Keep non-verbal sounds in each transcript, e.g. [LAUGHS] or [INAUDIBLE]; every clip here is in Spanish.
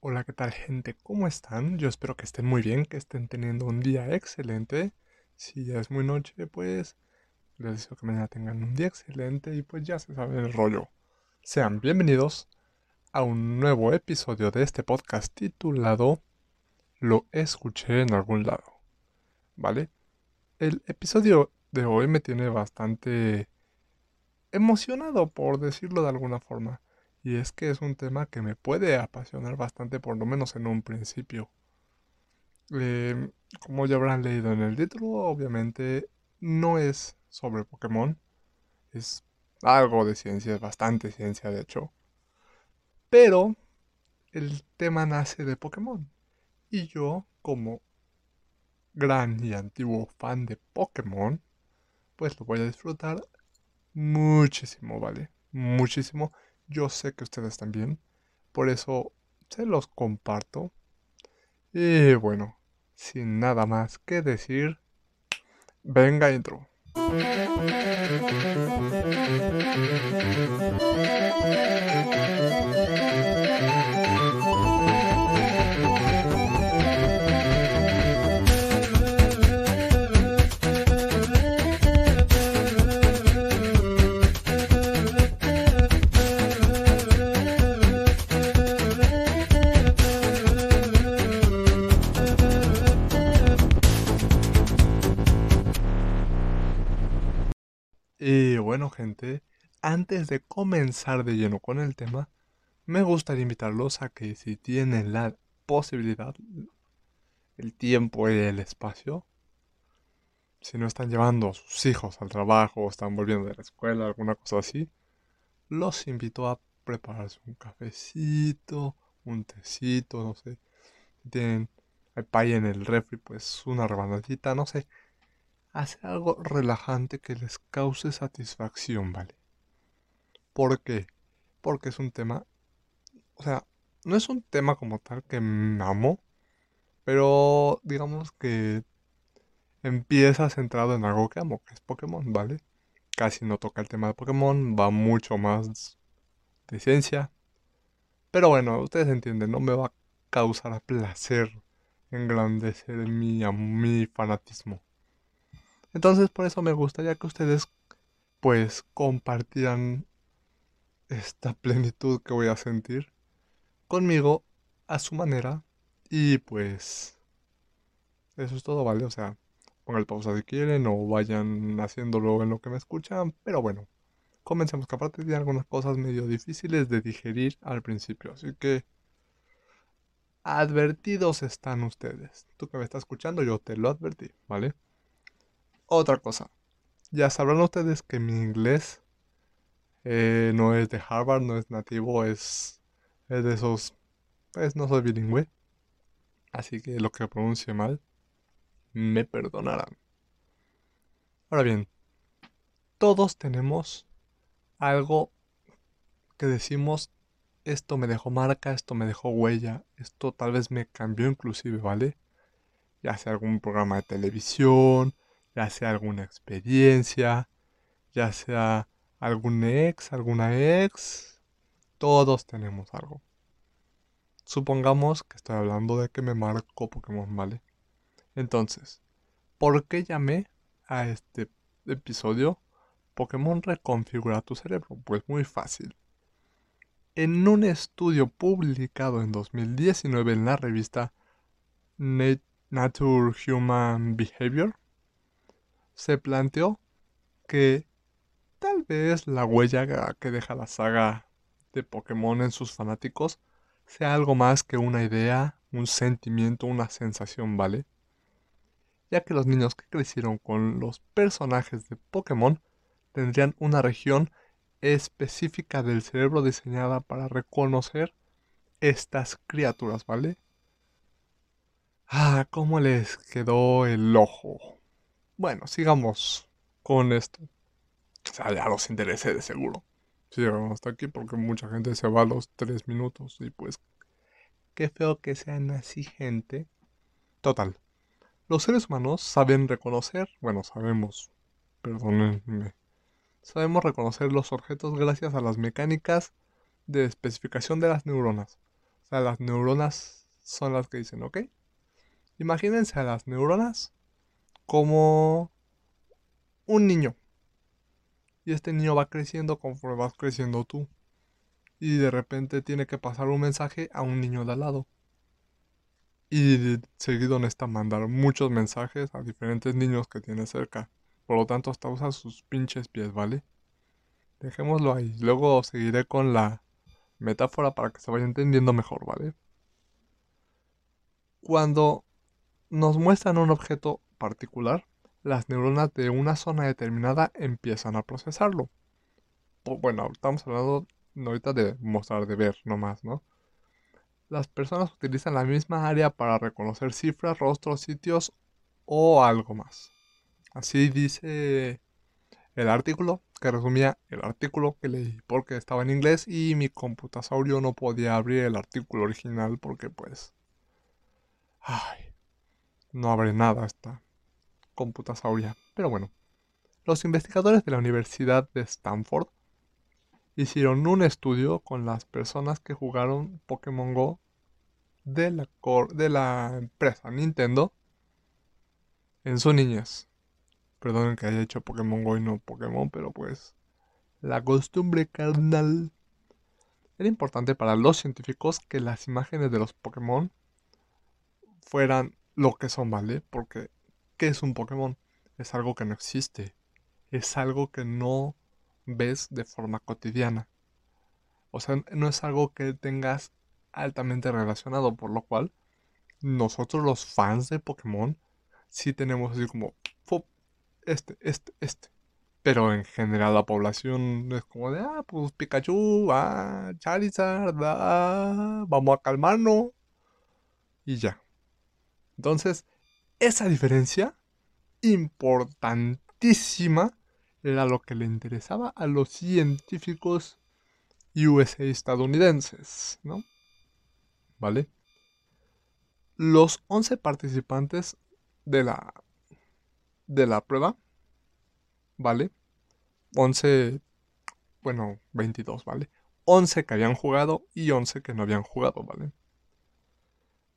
Hola, ¿qué tal gente? ¿Cómo están? Yo espero que estén muy bien, que estén teniendo un día excelente. Si ya es muy noche, pues les deseo que mañana tengan un día excelente y pues ya se sabe el rollo. Sean bienvenidos a un nuevo episodio de este podcast titulado Lo escuché en algún lado. ¿Vale? El episodio de hoy me tiene bastante emocionado, por decirlo de alguna forma. Y es que es un tema que me puede apasionar bastante, por lo menos en un principio. Em, como ya habrán leído en el título, obviamente no es sobre Pokémon. Es algo de ciencia, es bastante ciencia de hecho. Pero el tema nace de Pokémon. Y yo, como gran y antiguo fan de Pokémon, pues lo voy a disfrutar muchísimo, ¿vale? Muchísimo. Yo sé que ustedes también. Por eso se los comparto. Y bueno, sin nada más que decir, venga intro. Bueno gente, antes de comenzar de lleno con el tema, me gustaría invitarlos a que si tienen la posibilidad, el tiempo y el espacio, si no están llevando a sus hijos al trabajo o están volviendo de la escuela, alguna cosa así, los invito a prepararse un cafecito, un tecito, no sé. Si tienen el pay en el refri, pues una rebanadita, no sé hacer algo relajante que les cause satisfacción, ¿vale? ¿Por qué? Porque es un tema, o sea, no es un tema como tal que amo, pero digamos que empieza centrado en algo que amo, que es Pokémon, ¿vale? Casi no toca el tema de Pokémon, va mucho más de ciencia. Pero bueno, ustedes entienden, no me va a causar placer engrandecer mi, mi fanatismo. Entonces por eso me gustaría que ustedes pues compartieran esta [LAUGHS] plenitud que voy a sentir conmigo a su manera y pues eso es todo, ¿vale? O sea, pongan pausa si quieren o vayan haciéndolo en lo que me escuchan, pero bueno, comencemos que aparte de algunas cosas medio difíciles de digerir al principio, así que advertidos están ustedes. Tú que me estás escuchando, yo te lo advertí, ¿vale? Otra cosa. Ya sabrán ustedes que mi inglés eh, no es de Harvard, no es nativo, es, es de esos... Pues no soy bilingüe. Así que lo que pronuncie mal, me perdonarán. Ahora bien, todos tenemos algo que decimos, esto me dejó marca, esto me dejó huella, esto tal vez me cambió inclusive, ¿vale? Ya sea algún programa de televisión, ya sea alguna experiencia, ya sea algún ex, alguna ex, todos tenemos algo. Supongamos que estoy hablando de que me marcó Pokémon, ¿vale? Entonces, ¿por qué llamé a este episodio Pokémon reconfigura tu cerebro? Pues muy fácil. En un estudio publicado en 2019 en la revista Nature Human Behavior, se planteó que tal vez la huella que deja la saga de Pokémon en sus fanáticos sea algo más que una idea, un sentimiento, una sensación, ¿vale? Ya que los niños que crecieron con los personajes de Pokémon tendrían una región específica del cerebro diseñada para reconocer estas criaturas, ¿vale? Ah, ¿cómo les quedó el ojo? Bueno, sigamos con esto. O sea, ya los intereses de seguro. Si llegamos hasta aquí porque mucha gente se va a los tres minutos y pues qué feo que sean así gente. Total. Los seres humanos saben reconocer, bueno, sabemos, perdónenme, sabemos reconocer los objetos gracias a las mecánicas de especificación de las neuronas. O sea, las neuronas son las que dicen, ok. Imagínense a las neuronas como un niño. Y este niño va creciendo conforme vas creciendo tú. Y de repente tiene que pasar un mensaje a un niño de al lado. Y seguido necesita mandar muchos mensajes a diferentes niños que tiene cerca. Por lo tanto, hasta usa sus pinches pies, ¿vale? Dejémoslo ahí. Luego seguiré con la metáfora para que se vaya entendiendo mejor, ¿vale? Cuando nos muestran un objeto particular, las neuronas de una zona determinada empiezan a procesarlo. Bueno, estamos hablando ahorita de mostrar, de ver nomás, ¿no? Las personas utilizan la misma área para reconocer cifras, rostros, sitios o algo más. Así dice el artículo, que resumía el artículo que leí porque estaba en inglés y mi computasaurio no podía abrir el artículo original porque pues... Ay, no abre nada esta computasauria. Pero bueno, los investigadores de la Universidad de Stanford hicieron un estudio con las personas que jugaron Pokémon Go de la, de la empresa Nintendo en su niñez. Perdonen que haya hecho Pokémon Go y no Pokémon, pero pues la costumbre carnal. Era importante para los científicos que las imágenes de los Pokémon fueran lo que son, ¿vale? Porque, ¿qué es un Pokémon? Es algo que no existe. Es algo que no ves de forma cotidiana. O sea, no es algo que tengas altamente relacionado, por lo cual nosotros los fans de Pokémon sí tenemos así como este, este, este. Pero en general la población es como de, ah, pues Pikachu, ah, Charizard, ah, vamos a calmarnos. Y ya. Entonces, esa diferencia importantísima era lo que le interesaba a los científicos USA estadounidenses, ¿no? ¿Vale? Los 11 participantes de la, de la prueba, ¿vale? 11, bueno, 22, ¿vale? 11 que habían jugado y 11 que no habían jugado, ¿vale?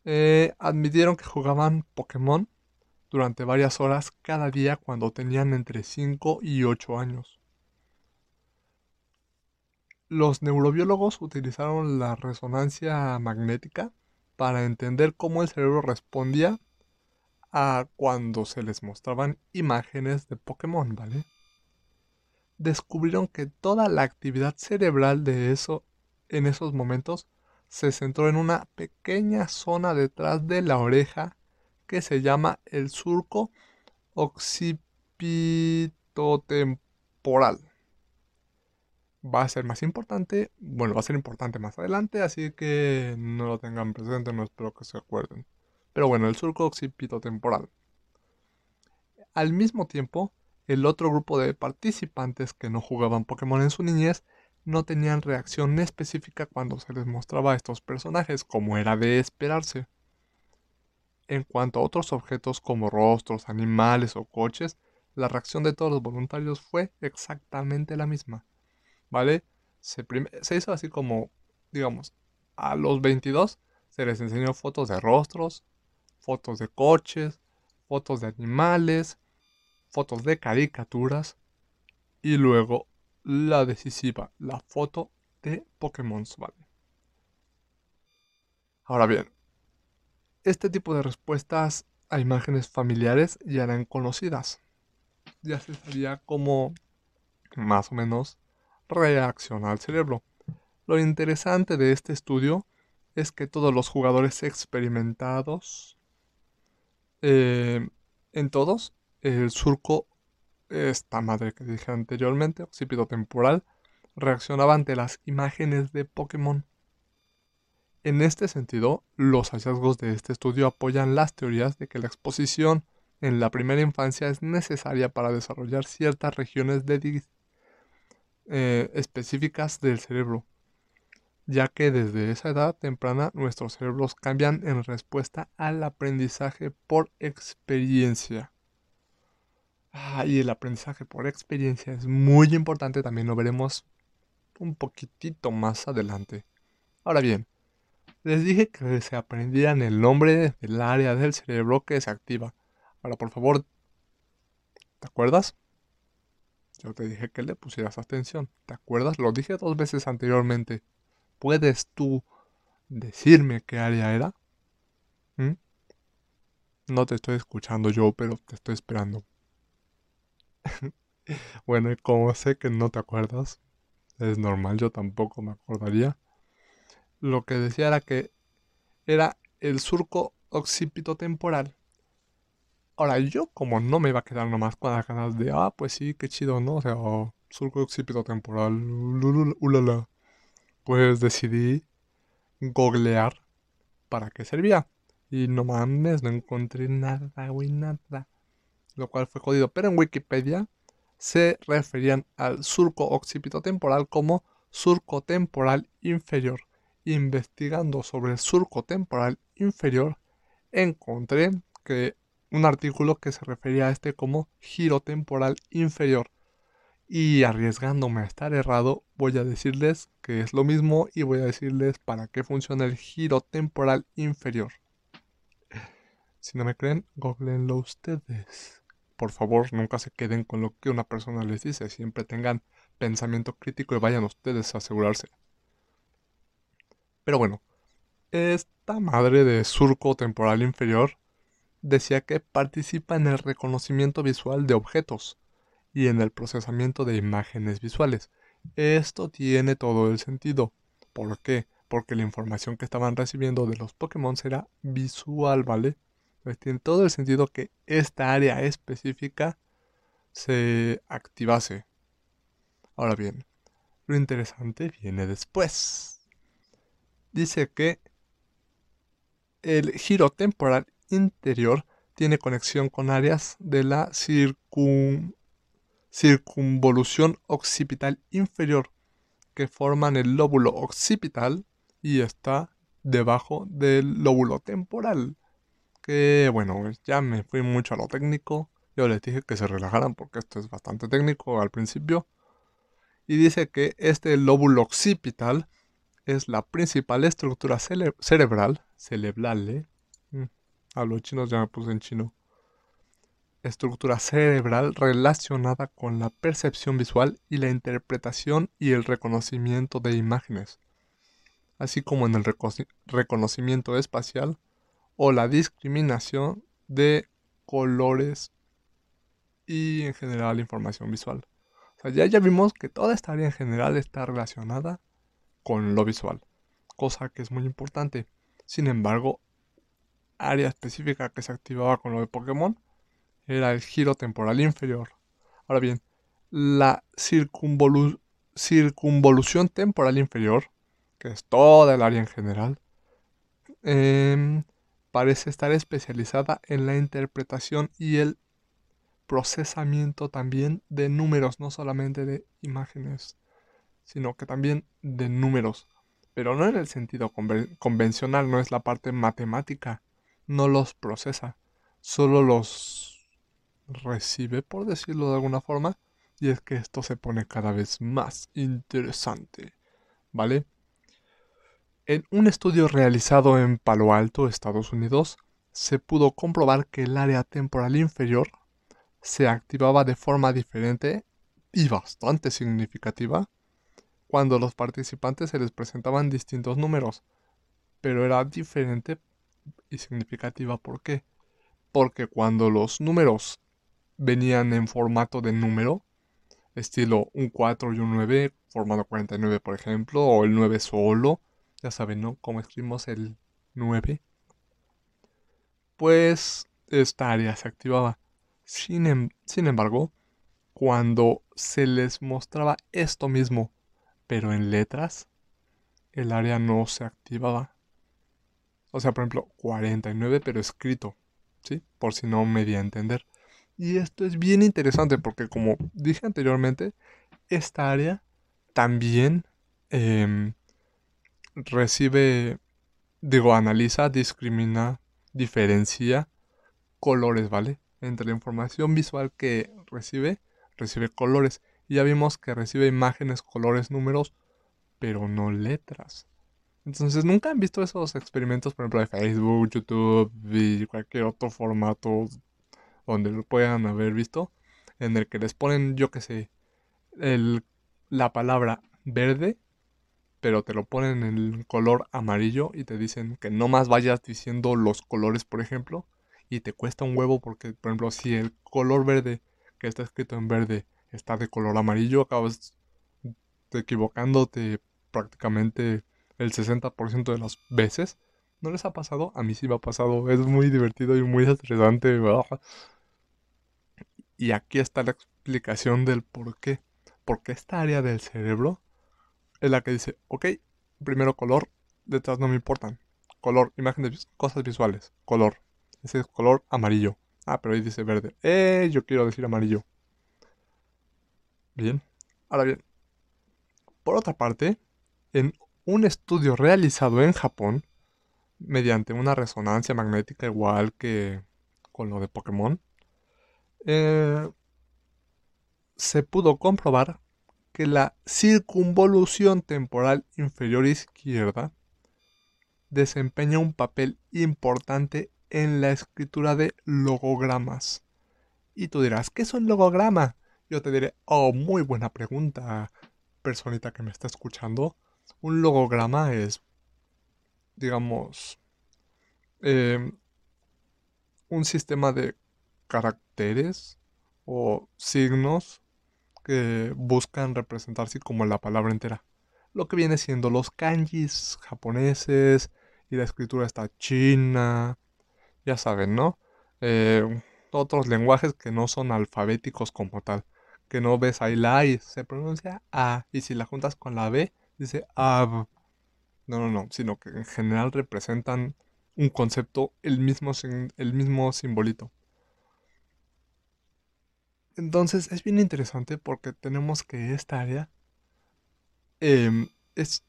Eh, admitieron que jugaban Pokémon durante varias horas cada día cuando tenían entre 5 y 8 años. Los neurobiólogos utilizaron la resonancia magnética para entender cómo el cerebro respondía a cuando se les mostraban imágenes de Pokémon, ¿vale? Descubrieron que toda la actividad cerebral de eso en esos momentos se centró en una pequeña zona detrás de la oreja que se llama el surco occipitotemporal. Va a ser más importante, bueno, va a ser importante más adelante, así que no lo tengan presente, no espero que se acuerden. Pero bueno, el surco occipitotemporal. Al mismo tiempo, el otro grupo de participantes que no jugaban Pokémon en su niñez no tenían reacción específica cuando se les mostraba a estos personajes, como era de esperarse. En cuanto a otros objetos como rostros, animales o coches, la reacción de todos los voluntarios fue exactamente la misma. ¿Vale? Se, hizo así como, digamos, a los 22 se les enseñó fotos de rostros, fotos de coches, fotos de animales, fotos de caricaturas y luego la decisiva, la foto de Pokémon, ¿vale? Ahora bien, este tipo de respuestas a imágenes familiares ya eran conocidas. Ya se sabía cómo más o menos reacciona el cerebro. Lo interesante de este estudio es que todos los jugadores experimentados, eh, en todos, el surco, esta madre que dije anteriormente, occipito temporal, reaccionaba ante las imágenes de Pokémon. En este sentido, los hallazgos de este estudio apoyan las teorías de que la exposición en la primera infancia es necesaria para desarrollar ciertas regiones eh, específicas del cerebro, ya que desde esa edad temprana nuestros cerebros cambian en respuesta al aprendizaje por experiencia. Ah, y el aprendizaje por experiencia es muy importante, también lo veremos un poquitito más adelante. Ahora bien, Les dije que se aprendieran el nombre del área del cerebro que se activa. Ahora, por favor, ¿te acuerdas? Yo te dije que le pusieras atención. ¿Te acuerdas? Lo dije dos veces anteriormente. ¿Puedes tú decirme qué área era? ¿Mm? No te estoy escuchando yo, pero te estoy esperando. [LAUGHS] bueno, y como sé que no te acuerdas, es normal, yo tampoco me acordaría. Lo que decía era que era el surco occipito temporal. Ahora, yo como no me iba a quedar nomás con las ganas de, ah, pues sí, qué chido, ¿no? O sea, surco occipito temporal, ulala, pues decidí googlear para qué servía. Y no mames, no encontré nada, güey, nada. Lo cual fue jodido. Pero en Wikipedia se referían al surco occipito temporal como surco temporal inferior. Investigando sobre el surco temporal inferior, encontré que un artículo que se refería a este como giro temporal inferior. Y arriesgándome a estar errado, voy a decirles que es lo mismo y voy a decirles para qué funciona el giro temporal inferior. Si no me creen, googleenlo ustedes por favor nunca se queden con lo que una persona les dice, siempre tengan pensamiento crítico y vayan ustedes a asegurarse. Pero bueno, esta madre de surco temporal inferior decía que participa en el reconocimiento visual de objetos y en el procesamiento de imágenes visuales. Esto tiene todo el sentido. ¿Por qué? Porque la información que estaban recibiendo de los Pokémon era visual, ¿vale? Pues tiene todo el sentido que esta área específica se activase. Ahora bien, lo interesante viene después. Dice que el giro temporal interior tiene conexión con áreas de la circunvolución occipital inferior que forman el lóbulo occipital y está debajo del lóbulo temporal que bueno, ya me fui mucho a lo técnico. Yo les dije que se relajaran porque esto es bastante técnico al principio. Y dice que este lóbulo occipital es la principal estructura cerebral, cerebral, ¿eh? Mm, a los chinos ya me puse en chino. Estructura cerebral relacionada con la percepción visual y la interpretación y el reconocimiento de imágenes, así como en el reconocimiento espacial o la discriminación de colores y en general información visual. Ya, ya vimos que toda esta área en general está relacionada con lo visual, cosa que es muy importante. Sin embargo, área específica que se activaba con lo de Pokémon era el giro temporal inferior. Ahora bien, la circunvolución temporal inferior, que es toda el área en general, eh, parece estar especializada en la interpretación y el procesamiento también de números, no solamente de imágenes, sino que también de números, pero no en el sentido convencional, no es la parte matemática, no los procesa, solo los recibe, por decirlo de alguna forma, y es que esto se pone cada vez más interesante, ¿vale? En un estudio realizado en Palo Alto, Estados Unidos, se pudo comprobar que el área temporal inferior se activaba de forma diferente y bastante significativa cuando los participantes se les presentaban distintos números, pero era diferente y significativa. ¿Por qué? Porque cuando los números venían en formato de número, estilo un 4 y un 9, formando 49 por ejemplo, o el 9 solo, ya saben, ¿no? Como escribimos el 9, pues esta área se activaba. Sin, em, sin embargo, cuando se les mostraba esto mismo, pero en letras, el área no se activaba. O sea, por ejemplo, 49, pero escrito, ¿sí? Por si no me di a entender. Y esto es bien interesante porque, como dije anteriormente, esta área también em, recibe, digo, analiza, discrimina, diferencia colores, ¿vale? Entre la información visual que recibe, recibe colores. Y ya vimos que recibe imágenes, colores, números, pero no letras. Entonces, ¿nunca han visto esos experimentos, por ejemplo, de Facebook, YouTube y cualquier otro formato donde lo puedan haber visto? En el que les ponen, yo qué sé, el, la palabra verde, pero te lo ponen en color amarillo y te dicen que no más vayas diciendo los colores, por ejemplo, y te cuesta un huevo porque, por ejemplo, si el color verde que está escrito en verde está de color amarillo, acabas equivocándote prácticamente el 60% de las veces. ¿No les ha pasado? A mí sí me ha pasado. Es muy divertido y muy estresante. Y aquí está la explicación del por qué. Porque esta área del cerebro es la que dice, ok, primero color, detrás no me importan. Color, imágenes, cosas visuales, color. Ese es color amarillo. Ah, pero ahí dice verde. Eh, yo quiero decir amarillo. Bien. Ahora bien. Por otra parte, en un estudio realizado en Japón, mediante una resonancia magnética igual que con lo de Pokémon, eh, se pudo comprobar que la circunvolución temporal inferior izquierda desempeña un papel importante en la escritura de logogramas. Y tú dirás, ¿qué es un logograma? Yo te diré, oh, muy buena pregunta, personita que me está escuchando. Un logograma es, digamos, em, un sistema de caracteres o signos que buscan representarse como la palabra entera. Lo que viene siendo los kanjis japoneses y la escritura está china, ya saben, ¿no? Eh, otros lenguajes que no son alfabéticos como tal, que no ves ahí la I, se pronuncia A, y si la juntas con la B, dice AB. No, no, no, sino que en general representan un concepto, el mismo, el mismo simbolito. Entonces es bien interesante porque tenemos que esta área em, es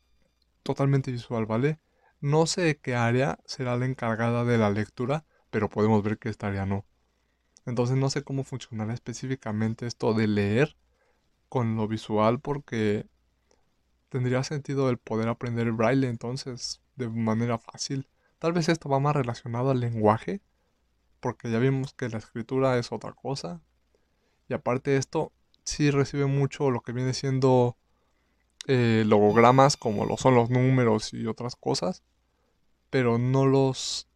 totalmente visual, ¿vale? No sé qué área será la encargada de la lectura, pero podemos ver que esta área no. Entonces no sé cómo funcionará específicamente esto de leer con lo visual porque tendría sentido el poder aprender braille entonces de manera fácil. Tal vez esto va más relacionado al lenguaje, porque ya vimos que la escritura es otra cosa. Y aparte de esto, sí recibe mucho lo que viene siendo eh, logogramas como lo son los números y otras cosas, pero no los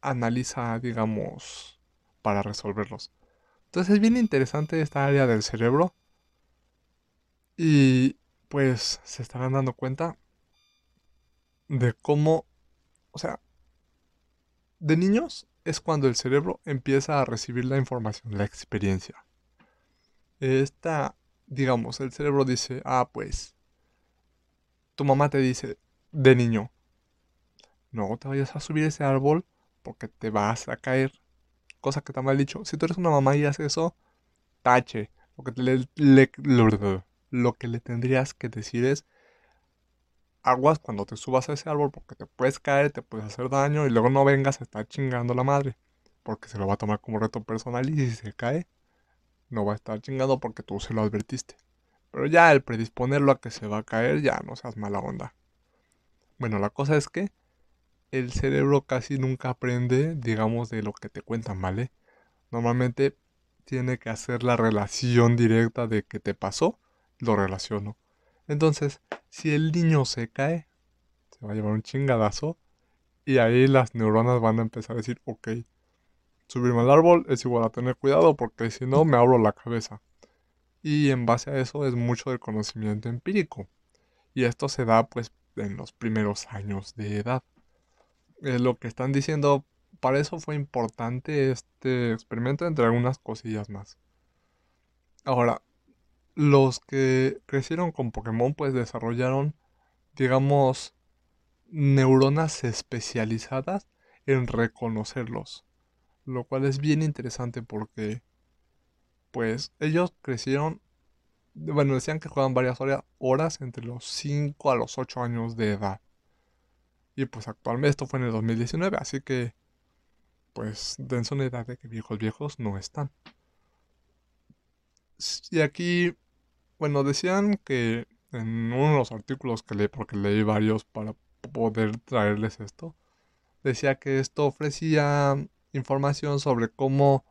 analiza, digamos, para resolverlos. Entonces es bien interesante esta área del cerebro. Y pues se estarán dando cuenta de cómo, o sea, de niños es cuando el cerebro empieza a recibir la información, la experiencia. Esta, digamos, el cerebro dice, ah, pues, tu mamá te dice de niño, no te vayas a subir ese árbol porque te vas a caer. Cosa que está mal dicho. Si tú eres una mamá y haces eso, tache. Lo que, le, que le tendrías que decir es, aguas cuando te subas a ese árbol porque te puedes caer, te puedes hacer daño y luego no vengas a estar chingando la madre. Porque se lo va a tomar como reto personal y si se cae, no va a estar chingando porque tú se lo advertiste. Pero ya el predisponerlo a que se va a caer, ya no seas mala onda. Bueno, la cosa es que el cerebro casi nunca aprende, digamos, de lo que te cuentan, ¿vale? Normalmente tiene que hacer la relación directa de que te pasó, lo relaciono. Entonces, si el niño se cae, se va a llevar un chingadazo y ahí las neuronas van a empezar a decir, ok, subirme al árbol es igual a tener cuidado porque si no me abro la cabeza. Y en base a eso es mucho del conocimiento empírico. Y esto se da pues en los primeros años de edad lo que están diciendo, para eso fue importante este experimento, entre algunas cosillas más. Ahora, los que crecieron con Pokémon, pues desarrollaron, digamos, neuronas especializadas en reconocerlos. Lo cual es bien interesante porque, pues, ellos crecieron, bueno, decían que juegan varias horas entre los 5 a los 8 años de edad. Y pues actualmente esto fue en el 2019, así que pues dense una edad de que viejos viejos no están. Y aquí, bueno, decían que en uno de los artículos que leí, porque leí varios para poder traerles esto. Decía que esto ofrecía información sobre cómo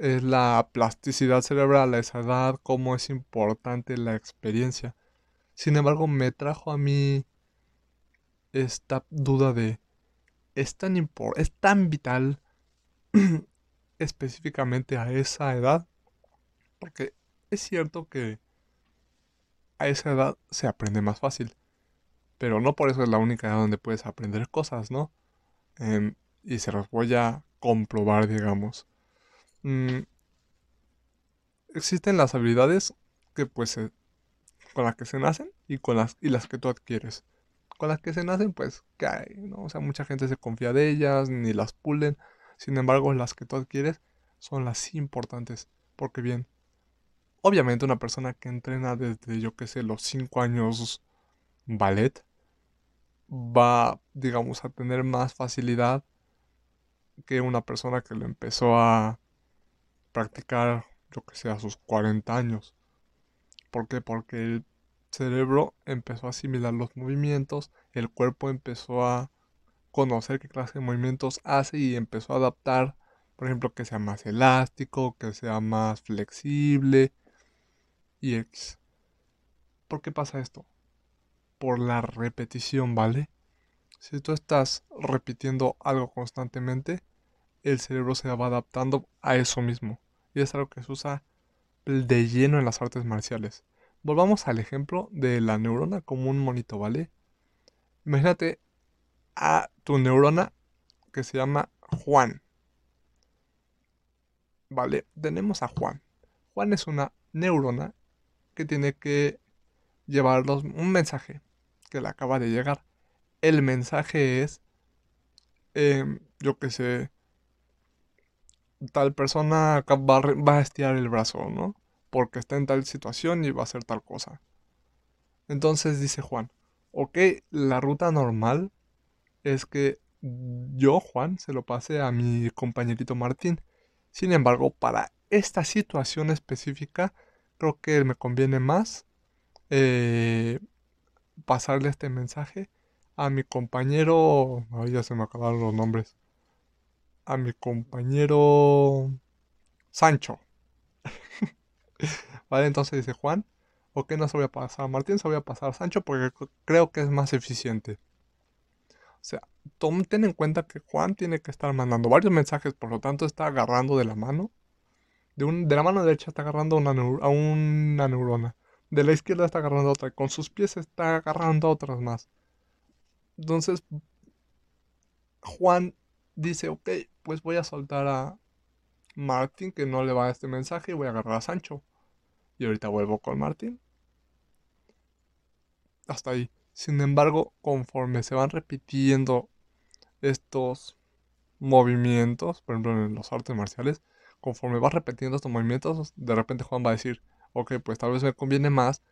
es la plasticidad cerebral a esa edad, cómo es importante la experiencia. Sin embargo, me trajo a mí esta duda de, ¿es tan, es tan vital [CLEARS THROAT] específicamente a esa edad? Porque es cierto que a esa edad se aprende más fácil, pero no por eso es la única edad donde puedes aprender cosas, ¿no? Em, y se los voy a comprobar, digamos. Mm, existen las habilidades que pues con las que se nacen y con las y las que tú adquieres. Con las que se nacen pues cae, ¿no? O sea, mucha gente se confía de ellas ni las pulen. Sin embargo, las que tú adquieres son las importantes, porque bien, obviamente una persona que entrena desde yo que sé los 5 años ballet va, digamos, a tener más facilidad que una persona que lo empezó a practicar, yo que sé, a sus 40 años. ¿Por qué? Porque el cerebro empezó a asimilar los movimientos, el cuerpo empezó a conocer qué clase de movimientos hace y empezó a adaptar, por ejemplo, que sea más elástico, que sea más flexible y X. ¿Por qué pasa esto? Por la repetición, ¿vale? Si tú estás repitiendo algo constantemente, el cerebro se va adaptando a eso mismo. Y es algo que se usa de lleno en las artes marciales. Volvamos al ejemplo de la neurona como un monito, ¿vale? Imagínate a tu neurona que se llama Juan. Vale, tenemos a Juan. Juan es una neurona que tiene que llevarnos un mensaje que le acaba de llegar el mensaje es, em, yo que sé, tal persona va, va a estirar el brazo, ¿no? Porque está en tal situación y va a hacer tal cosa. Entonces dice Juan, ok, la ruta normal es que yo, Juan, se lo pase a mi compañerito Martín. Sin embargo, para esta situación específica, creo que me conviene más eh, pasarle este mensaje a mi compañero, ay, ya se me acabaron los nombres, a mi compañero Sancho. [LAUGHS] vale, entonces dice Juan, ok, no se voy a pasar Martín, se voy a pasar Sancho porque creo que es más eficiente. O sea, ten en cuenta que Juan tiene que estar mandando varios mensajes, por lo tanto está agarrando de la mano. De, un, de la mano derecha está agarrando una a una neurona. De la izquierda está agarrando otra. Con sus pies está agarrando otras más. Entonces, Juan dice, ok, pues voy a soltar a Martín, que no le va a este mensaje, y voy a agarrar a Sancho. Y ahorita vuelvo con Martín. Hasta ahí. Sin embargo, conforme se van repitiendo estos movimientos, por ejemplo en los artes marciales, conforme vas repitiendo estos movimientos, de repente Juan va a decir, ok, pues tal vez me conviene más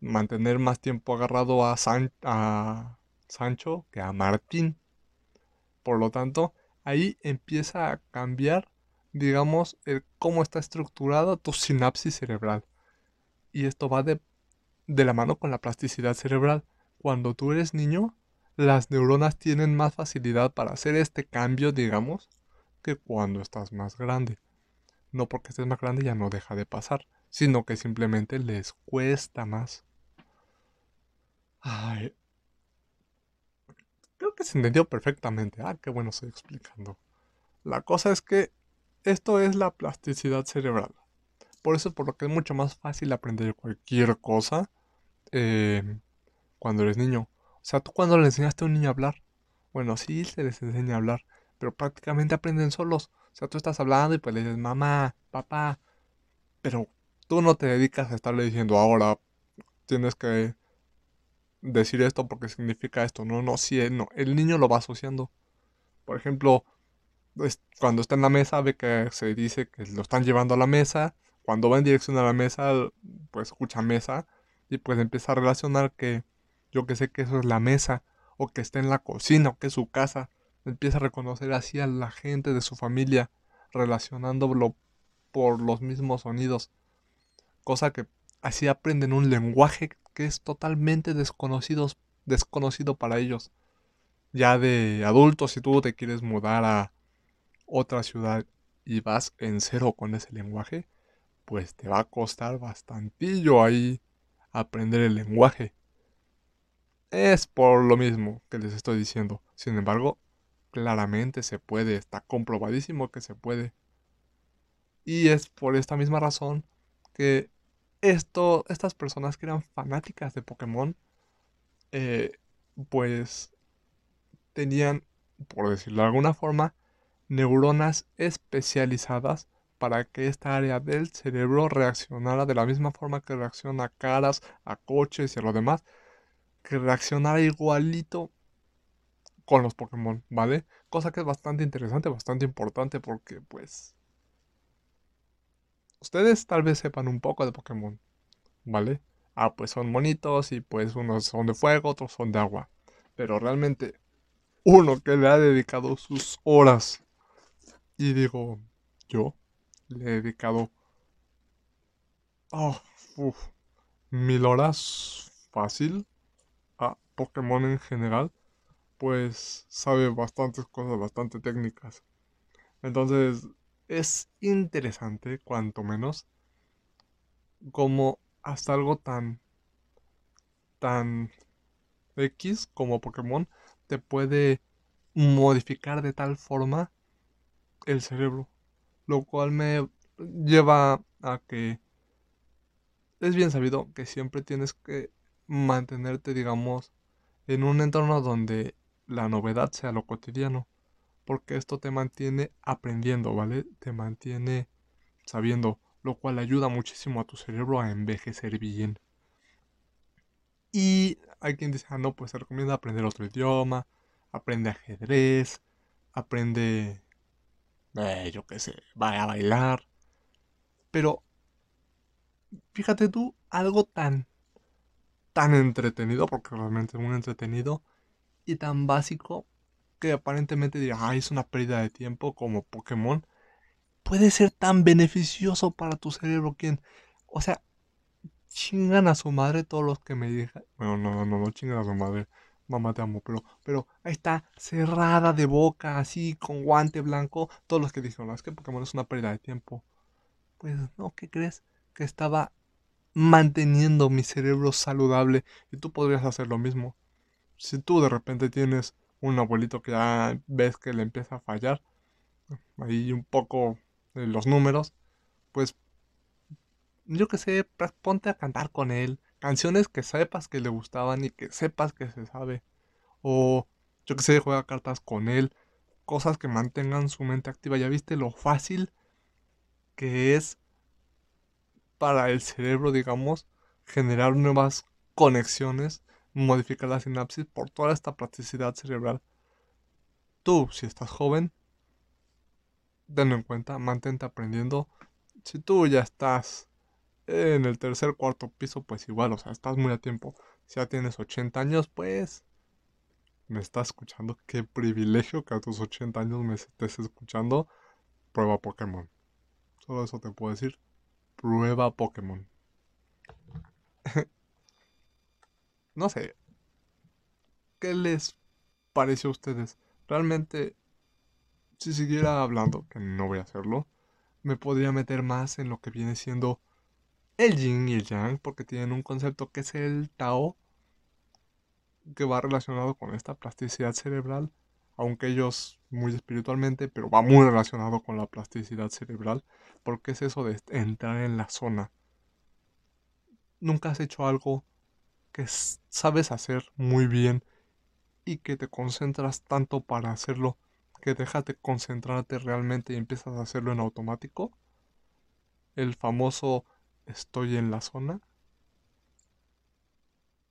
mantener más tiempo agarrado a, San a Sancho que a Martín. Por lo tanto, ahí empieza a cambiar, digamos, el cómo está estructurada tu sinapsis cerebral. Y esto va de, de la mano con la plasticidad cerebral. Cuando tú eres niño, las neuronas tienen más facilidad para hacer este cambio, digamos, que cuando estás más grande. No porque estés más grande ya no deja de pasar, sino que simplemente les cuesta más. Ay, Creo que se entendió perfectamente. Ah, qué bueno estoy explicando. La cosa es que esto es la plasticidad cerebral. Por eso es por lo que es mucho más fácil aprender cualquier cosa eh, cuando eres niño. O sea, tú cuando le enseñaste a un niño a hablar, bueno, sí se les enseña a hablar, pero prácticamente aprenden solos. O sea, tú estás hablando y pues le dices, mamá, papá, pero tú no te dedicas a estarle diciendo ahora tienes que decir esto porque significa esto. No, no, sí, no. El niño lo va asociando. Por ejemplo, cuando está en la mesa ve que se dice que lo están llevando a la mesa. Cuando va en dirección a la mesa, pues escucha mesa y pues empieza a relacionar que yo que sé que eso es la mesa o que está en la cocina o que es su casa. Empieza a reconocer así a la gente de su familia relacionándolo por los mismos sonidos. Cosa que así aprenden un lenguaje que es totalmente desconocido, para ellos. ya de adulto, si tú te quieres mudar a otra ciudad y vas en cero con ese lenguaje, pues te va a costar bastantillo ahí aprender el lenguaje. Es por lo mismo que les estoy diciendo. Sin embargo, claramente se puede, está comprobadísimo que se puede. Y es por esta misma razón que esto, estas personas que eran fanáticas de Pokémon, eh, pues tenían, por decirlo de alguna forma, neuronas especializadas para que esta área del cerebro reaccionara de la misma forma que reacciona a caras, a coches y a lo demás, que reaccionara igualito con los Pokémon, ¿vale? Cosa que es bastante interesante, bastante importante porque pues ustedes tal vez sepan un poco de Pokémon, ¿vale? Ah, pues son monitos y pues unos son de fuego, otros son de agua. Pero realmente uno que le ha dedicado sus horas y digo, yo le he dedicado oh, mil horas fácil a Pokémon en general, pues sabe bastantes cosas, bastante técnicas. Entonces es interesante, cuanto menos, como hasta algo tan tan X como Pokémon te puede modificar de tal forma el cerebro, lo cual me lleva a que es bien sabido que siempre tienes que mantenerte, digamos, en un entorno donde la novedad sea lo cotidiano, porque esto te mantiene aprendiendo, ¿vale? Te mantiene sabiendo, lo cual ayuda muchísimo a tu cerebro a envejecer bien. Y hay quien dice, ah, no, pues se recomienda aprender otro idioma, aprende ajedrez, aprende eh, yo qué sé, vaya a bailar. Pero, fíjate tú, algo tan, tan entretenido, porque realmente es muy entretenido, y tan básico que aparentemente dirá, es una pérdida de tiempo como Pokémon, puede ser tan beneficioso para tu cerebro, quien, o sea, chingan a su madre todos los que me digan, bueno, no, no, no, no chingan a su madre, mamá te amo, pero, pero ahí está cerrada de boca, así, con guante blanco, todos los que dijeron, es que Pokémon es una pérdida de tiempo. Pues no, ¿qué crees? Que estaba manteniendo mi cerebro saludable y tú podrías hacer lo mismo. Si tú de repente tienes un abuelito que ya ves que le empieza a fallar, ahí un poco los números, pues yo que sé, ponte a cantar con él, canciones que sepas que le gustaban y que sepas que se sabe. O yo que sé, juega cartas con él. Cosas que mantengan su mente activa. Ya viste lo fácil que es para el cerebro, digamos, generar nuevas conexiones, modificar la sinapsis por toda esta plasticidad cerebral. Tú, si estás joven, tenlo en cuenta, mantente aprendiendo. Si tú ya estás en el tercer, cuarto piso, pues igual, o sea, estás muy a tiempo. Si ya tienes 80 años, pues me estás escuchando. Qué privilegio que a tus 80 años me estés escuchando. Prueba Pokémon. Solo eso te puedo decir. Prueba Pokémon. No sé. ¿Qué les pareció a ustedes? Realmente, si siguiera hablando, que no voy a hacerlo, me podría meter más en lo que viene siendo el yin y el yang, porque tienen un concepto que es el Tao, que va relacionado con esta plasticidad cerebral, aunque ellos muy espiritualmente, pero va muy relacionado con la plasticidad cerebral, porque es eso de entrar en la zona. Nunca has hecho algo que sabes hacer muy bien y que te concentras tanto para hacerlo que dejas de concentrarte realmente y empiezas a hacerlo en automático. El famoso estoy en la zona.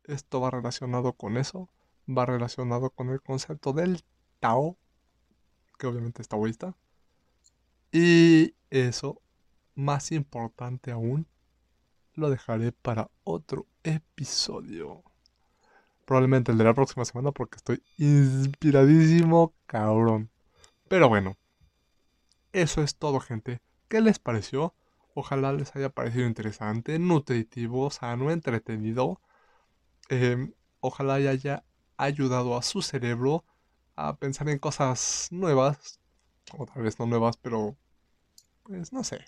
Esto va relacionado con eso, va relacionado con el concepto del Tao, que obviamente es taoísta. Y eso, más importante aún, lo dejaré para otro episodio. Probablemente el de la próxima semana porque estoy inspiradísimo, cabrón. Pero bueno, eso es todo, gente. ¿Qué les pareció? Ojalá les haya parecido interesante, nutritivo, sano, entretenido. Em, ojalá haya ayudado a su cerebro a pensar en cosas nuevas, o tal vez no nuevas, pero pues no sé.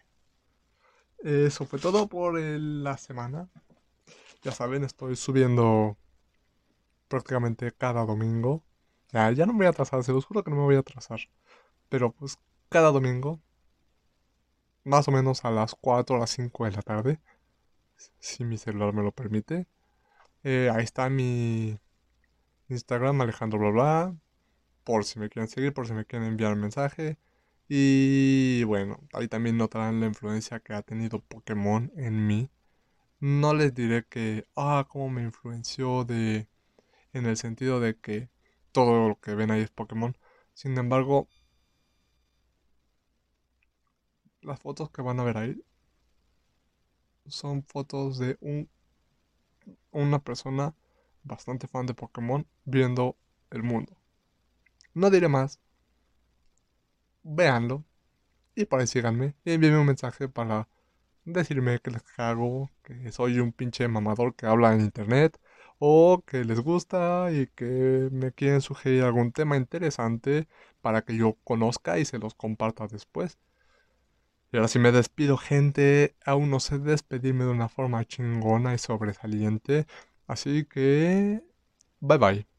Eso fue todo por la semana. Ya saben, estoy subiendo prácticamente cada domingo. Ya, ya no me voy a atrasar, se los juro que no me voy a atrasar. Pero pues cada domingo, más o menos a las 4 o las 5 de la tarde, si mi celular me lo permite. Eh, ahí está mi Instagram, Alejandro bla bla. Por si me quieren seguir, por si me quieren enviar un mensaje. Y bueno, ahí también notarán la influencia que ha tenido Pokémon en mí. No les diré que, ah, cómo me influenció de, en el sentido de que todo lo que ven ahí es Pokémon. Sin embargo, las fotos que van a ver ahí son fotos de un, una persona bastante fan de Pokémon viendo el mundo. No diré más. Véanlo. Y por ahí síganme. Y envíenme un mensaje para decirme que les cago, que soy un pinche mamador que habla en internet. O que les gusta y que me quieren sugerir algún tema interesante para que yo conozca y se los comparta después. Y ahora sí me despido, gente. Aún no sé despedirme de una forma chingona y sobresaliente. Así que... Bye bye.